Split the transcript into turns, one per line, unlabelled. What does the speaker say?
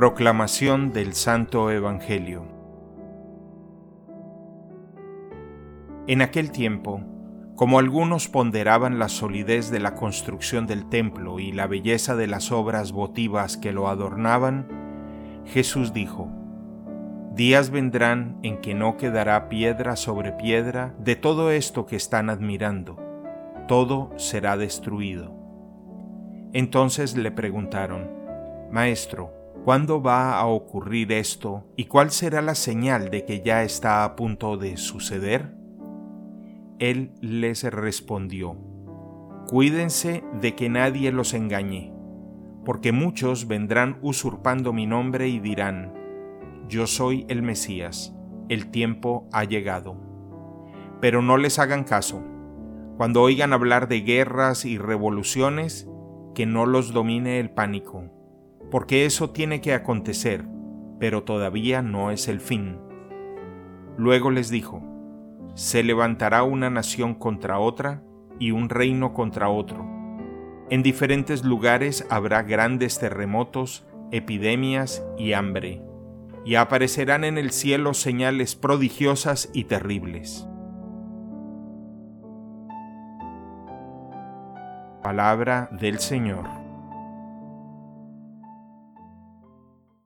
Proclamación del Santo Evangelio En aquel tiempo, como algunos ponderaban la solidez de la construcción del templo y la belleza de las obras votivas que lo adornaban, Jesús dijo, Días vendrán en que no quedará piedra sobre piedra de todo esto que están admirando, todo será destruido. Entonces le preguntaron, Maestro, ¿cuándo va a ocurrir esto y cuál será la señal de que ya está a punto de suceder? Él les respondió, Cuídense de que nadie los engañe, porque muchos vendrán usurpando mi nombre y dirán, Yo soy el Mesías, el tiempo ha llegado. Pero no les hagan caso. Cuando oigan hablar de guerras y revoluciones, que no los domine el pánico, porque eso tiene que acontecer, pero todavía no es el fin. Luego les dijo, se levantará una nación contra otra y un reino contra otro. En diferentes lugares habrá grandes terremotos, epidemias y hambre, y aparecerán en el cielo señales prodigiosas y terribles. Palabra del Señor.